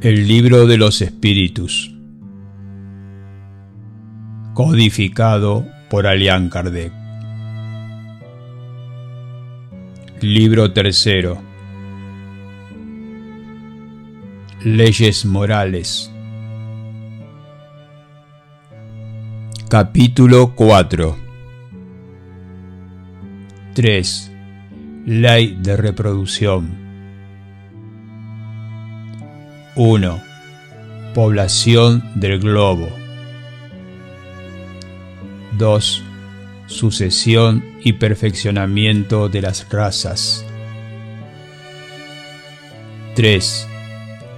El libro de los espíritus. Codificado por Alian Kardec. Libro tercero. Leyes morales. Capítulo 4 3. Ley de reproducción 1. Población del globo. 2. Sucesión y perfeccionamiento de las razas. 3.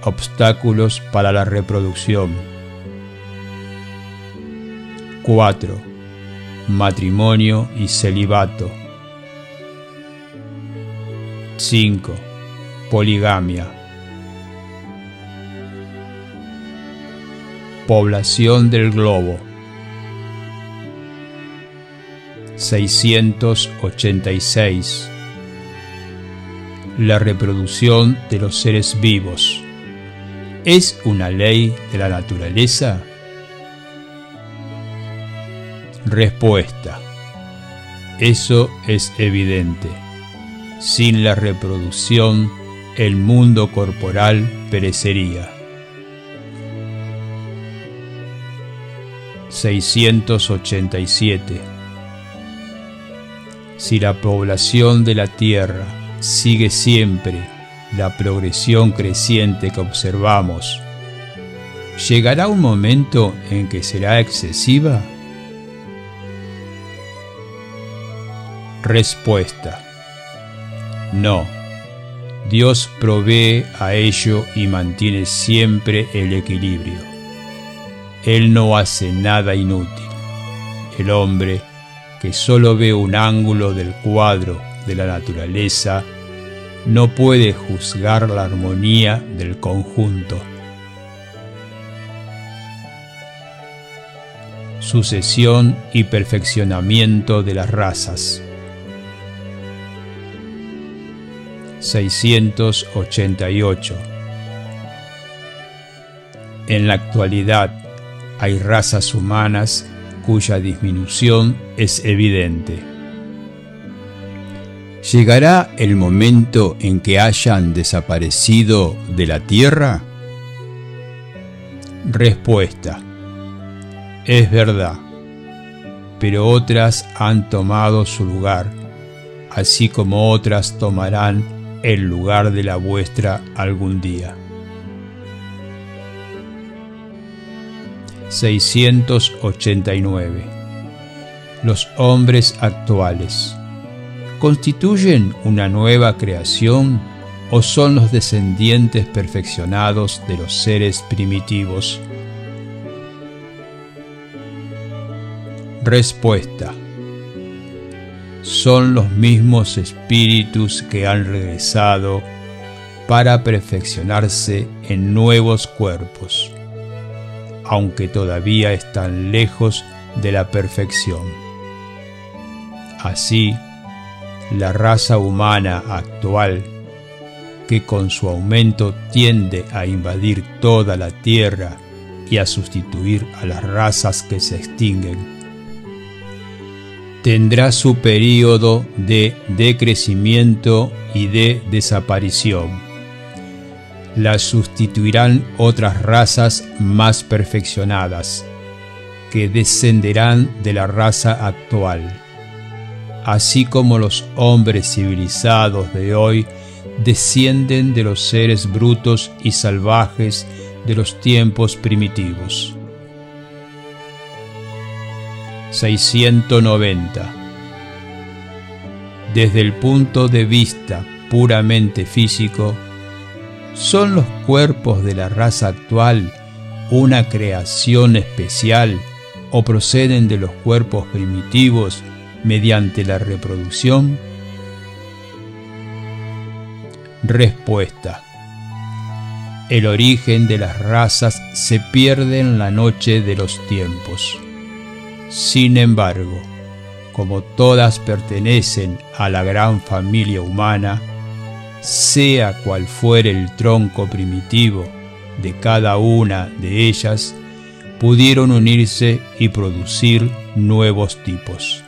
Obstáculos para la reproducción. 4. Matrimonio y celibato. 5. Poligamia. Población del globo 686 La reproducción de los seres vivos ¿Es una ley de la naturaleza? Respuesta Eso es evidente. Sin la reproducción, el mundo corporal perecería. 687. Si la población de la Tierra sigue siempre la progresión creciente que observamos, ¿llegará un momento en que será excesiva? Respuesta. No. Dios provee a ello y mantiene siempre el equilibrio. Él no hace nada inútil. El hombre, que solo ve un ángulo del cuadro de la naturaleza, no puede juzgar la armonía del conjunto. Sucesión y perfeccionamiento de las razas. 688. En la actualidad, hay razas humanas cuya disminución es evidente. ¿Llegará el momento en que hayan desaparecido de la Tierra? Respuesta. Es verdad, pero otras han tomado su lugar, así como otras tomarán el lugar de la vuestra algún día. 689. Los hombres actuales. ¿Constituyen una nueva creación o son los descendientes perfeccionados de los seres primitivos? Respuesta. Son los mismos espíritus que han regresado para perfeccionarse en nuevos cuerpos aunque todavía están lejos de la perfección. Así, la raza humana actual, que con su aumento tiende a invadir toda la Tierra y a sustituir a las razas que se extinguen, tendrá su período de decrecimiento y de desaparición la sustituirán otras razas más perfeccionadas, que descenderán de la raza actual, así como los hombres civilizados de hoy descienden de los seres brutos y salvajes de los tiempos primitivos. 690. Desde el punto de vista puramente físico, ¿Son los cuerpos de la raza actual una creación especial o proceden de los cuerpos primitivos mediante la reproducción? Respuesta. El origen de las razas se pierde en la noche de los tiempos. Sin embargo, como todas pertenecen a la gran familia humana, sea cual fuere el tronco primitivo de cada una de ellas pudieron unirse y producir nuevos tipos.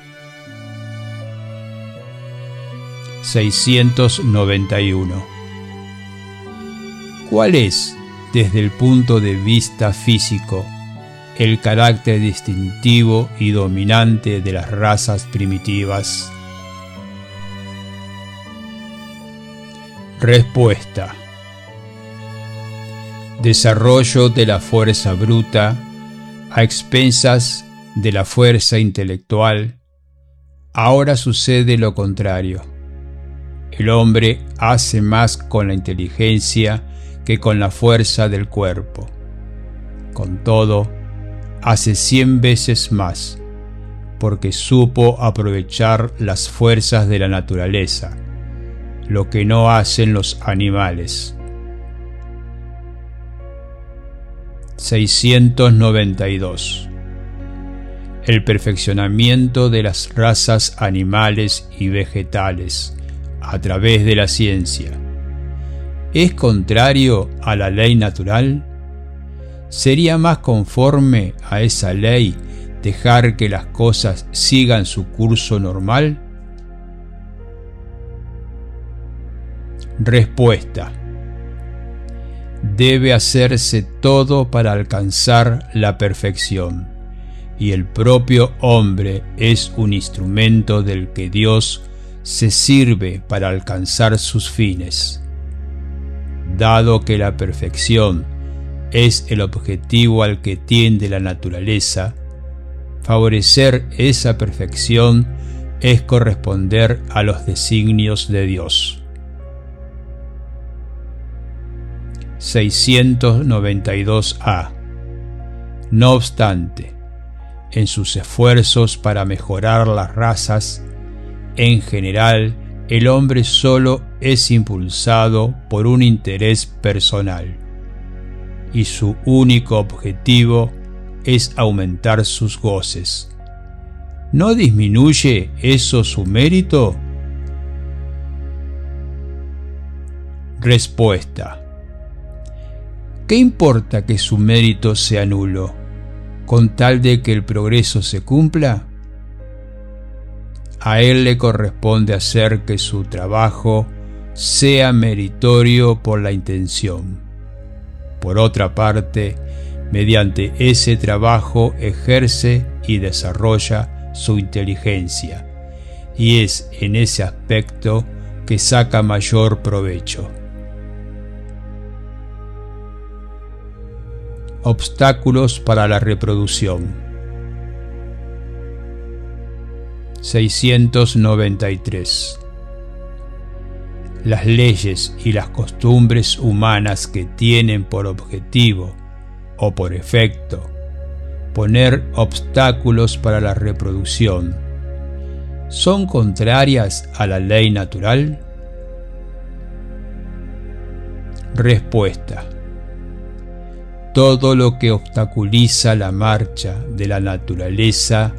691. ¿Cuál es, desde el punto de vista físico, el carácter distintivo y dominante de las razas primitivas? Respuesta. Desarrollo de la fuerza bruta a expensas de la fuerza intelectual. Ahora sucede lo contrario. El hombre hace más con la inteligencia que con la fuerza del cuerpo. Con todo, hace cien veces más, porque supo aprovechar las fuerzas de la naturaleza, lo que no hacen los animales. 692 El perfeccionamiento de las razas animales y vegetales a través de la ciencia es contrario a la ley natural? ¿Sería más conforme a esa ley dejar que las cosas sigan su curso normal? Respuesta. Debe hacerse todo para alcanzar la perfección, y el propio hombre es un instrumento del que Dios se sirve para alcanzar sus fines. Dado que la perfección es el objetivo al que tiende la naturaleza, favorecer esa perfección es corresponder a los designios de Dios. 692a No obstante, en sus esfuerzos para mejorar las razas, en general, el hombre solo es impulsado por un interés personal y su único objetivo es aumentar sus goces. ¿No disminuye eso su mérito? Respuesta. ¿Qué importa que su mérito sea nulo, con tal de que el progreso se cumpla? A él le corresponde hacer que su trabajo sea meritorio por la intención. Por otra parte, mediante ese trabajo ejerce y desarrolla su inteligencia, y es en ese aspecto que saca mayor provecho. Obstáculos para la reproducción. 693. Las leyes y las costumbres humanas que tienen por objetivo o por efecto poner obstáculos para la reproducción son contrarias a la ley natural? Respuesta. Todo lo que obstaculiza la marcha de la naturaleza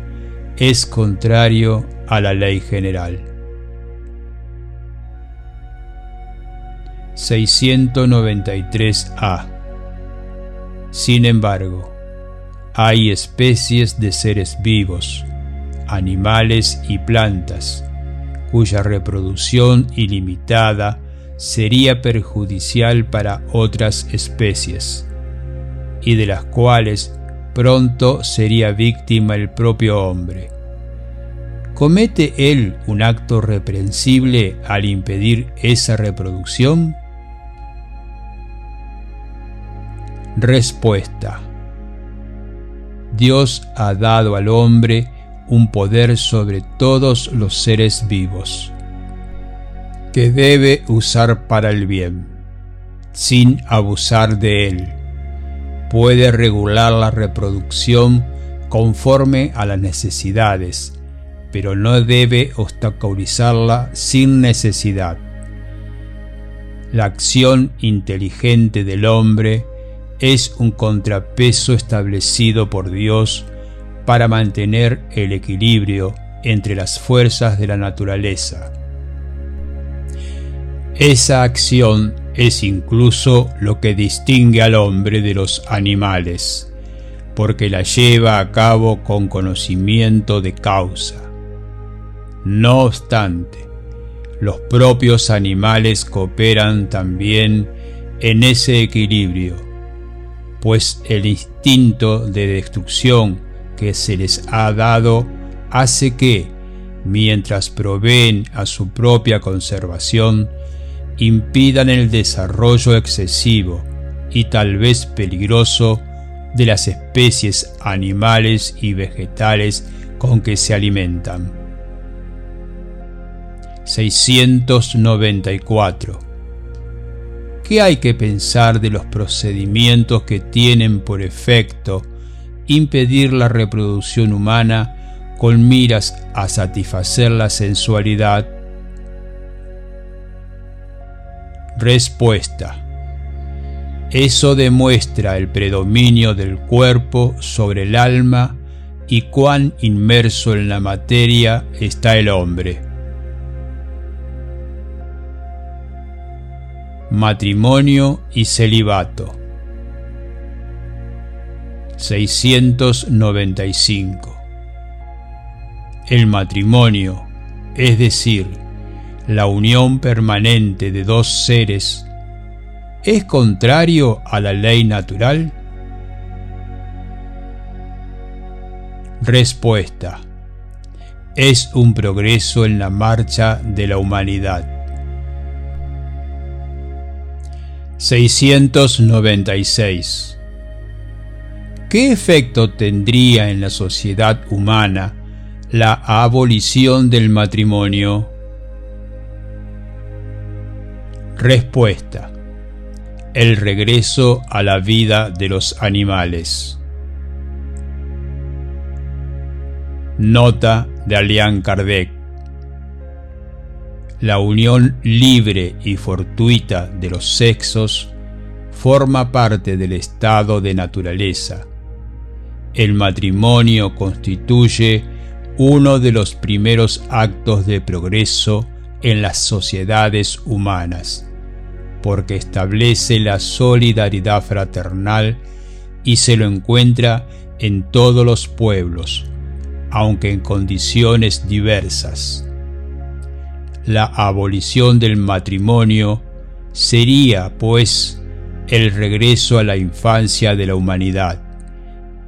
es contrario a la ley general. 693a Sin embargo, hay especies de seres vivos, animales y plantas, cuya reproducción ilimitada sería perjudicial para otras especies, y de las cuales pronto sería víctima el propio hombre. ¿Comete él un acto reprensible al impedir esa reproducción? Respuesta. Dios ha dado al hombre un poder sobre todos los seres vivos, que debe usar para el bien, sin abusar de él puede regular la reproducción conforme a las necesidades, pero no debe obstaculizarla sin necesidad. La acción inteligente del hombre es un contrapeso establecido por Dios para mantener el equilibrio entre las fuerzas de la naturaleza. Esa acción es incluso lo que distingue al hombre de los animales, porque la lleva a cabo con conocimiento de causa. No obstante, los propios animales cooperan también en ese equilibrio, pues el instinto de destrucción que se les ha dado hace que, mientras proveen a su propia conservación, impidan el desarrollo excesivo y tal vez peligroso de las especies animales y vegetales con que se alimentan. 694. ¿Qué hay que pensar de los procedimientos que tienen por efecto impedir la reproducción humana con miras a satisfacer la sensualidad? Respuesta. Eso demuestra el predominio del cuerpo sobre el alma y cuán inmerso en la materia está el hombre. Matrimonio y celibato. 695. El matrimonio, es decir, la unión permanente de dos seres, es contrario a la ley natural? Respuesta. Es un progreso en la marcha de la humanidad. 696. ¿Qué efecto tendría en la sociedad humana la abolición del matrimonio? Respuesta. El regreso a la vida de los animales. Nota de Alian Kardec. La unión libre y fortuita de los sexos forma parte del estado de naturaleza. El matrimonio constituye uno de los primeros actos de progreso en las sociedades humanas, porque establece la solidaridad fraternal y se lo encuentra en todos los pueblos, aunque en condiciones diversas. La abolición del matrimonio sería, pues, el regreso a la infancia de la humanidad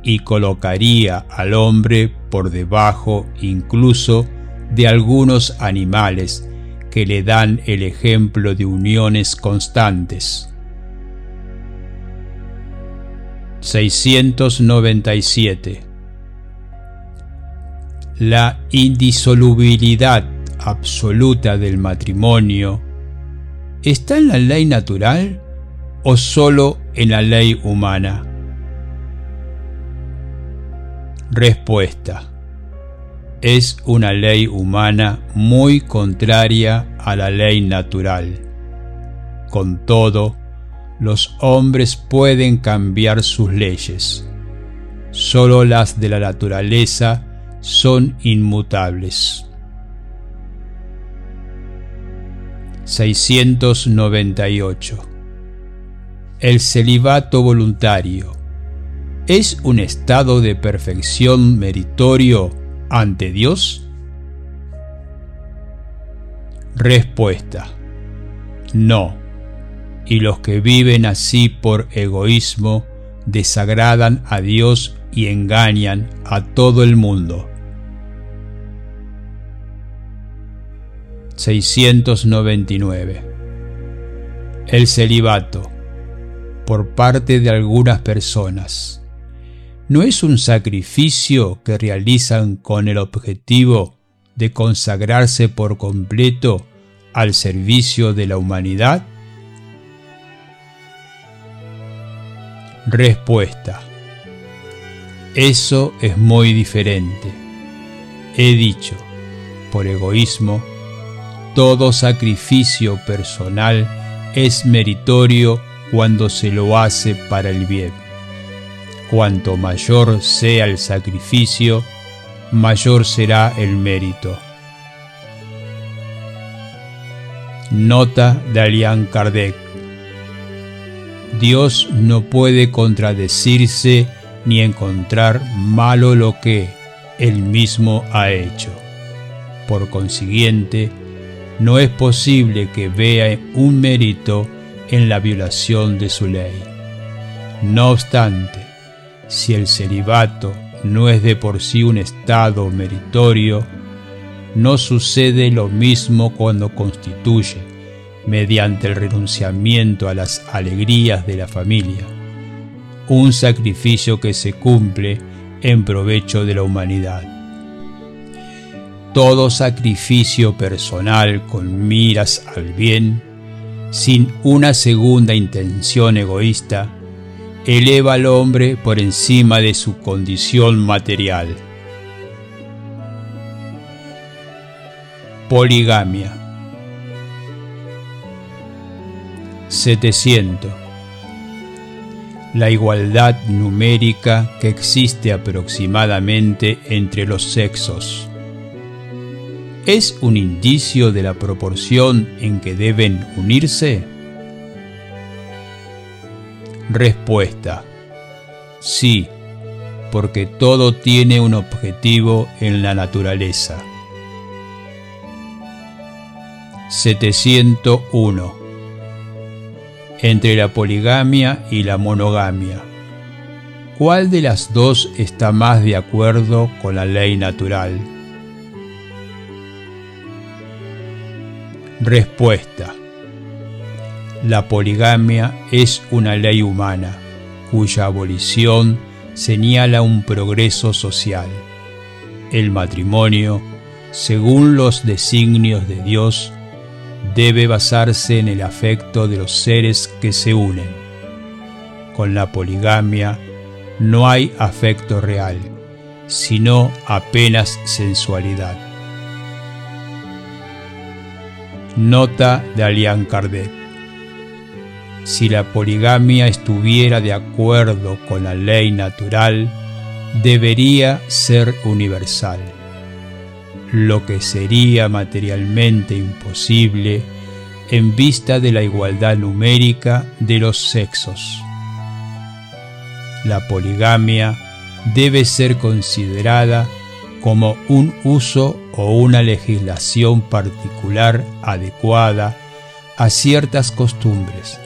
y colocaría al hombre por debajo incluso de algunos animales que le dan el ejemplo de uniones constantes. 697. La indisolubilidad absoluta del matrimonio está en la ley natural o solo en la ley humana? Respuesta es una ley humana muy contraria a la ley natural. Con todo, los hombres pueden cambiar sus leyes. Solo las de la naturaleza son inmutables. 698. El celibato voluntario es un estado de perfección meritorio ante Dios? Respuesta. No. Y los que viven así por egoísmo desagradan a Dios y engañan a todo el mundo. 699. El celibato, por parte de algunas personas, no es un sacrificio que realizan con el objetivo de consagrarse por completo al servicio de la humanidad? Respuesta. Eso es muy diferente. He dicho, por egoísmo, todo sacrificio personal es meritorio cuando se lo hace para el bien. Cuanto mayor sea el sacrificio, mayor será el mérito. Nota de Alian Kardec Dios no puede contradecirse ni encontrar malo lo que Él mismo ha hecho. Por consiguiente, no es posible que vea un mérito en la violación de su ley. No obstante, si el celibato no es de por sí un estado meritorio, no sucede lo mismo cuando constituye, mediante el renunciamiento a las alegrías de la familia, un sacrificio que se cumple en provecho de la humanidad. Todo sacrificio personal con miras al bien, sin una segunda intención egoísta, eleva al hombre por encima de su condición material. Poligamia 700. La igualdad numérica que existe aproximadamente entre los sexos. ¿Es un indicio de la proporción en que deben unirse? Respuesta. Sí, porque todo tiene un objetivo en la naturaleza. 701 entre la poligamia y la monogamia. ¿Cuál de las dos está más de acuerdo con la ley natural? Respuesta. La poligamia es una ley humana cuya abolición señala un progreso social. El matrimonio, según los designios de Dios, debe basarse en el afecto de los seres que se unen. Con la poligamia no hay afecto real, sino apenas sensualidad. Nota de Alian Kardec. Si la poligamia estuviera de acuerdo con la ley natural, debería ser universal lo que sería materialmente imposible en vista de la igualdad numérica de los sexos. La poligamia debe ser considerada como un uso o una legislación particular adecuada a ciertas costumbres,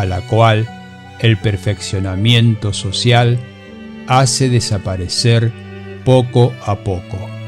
a la cual el perfeccionamiento social hace desaparecer poco a poco.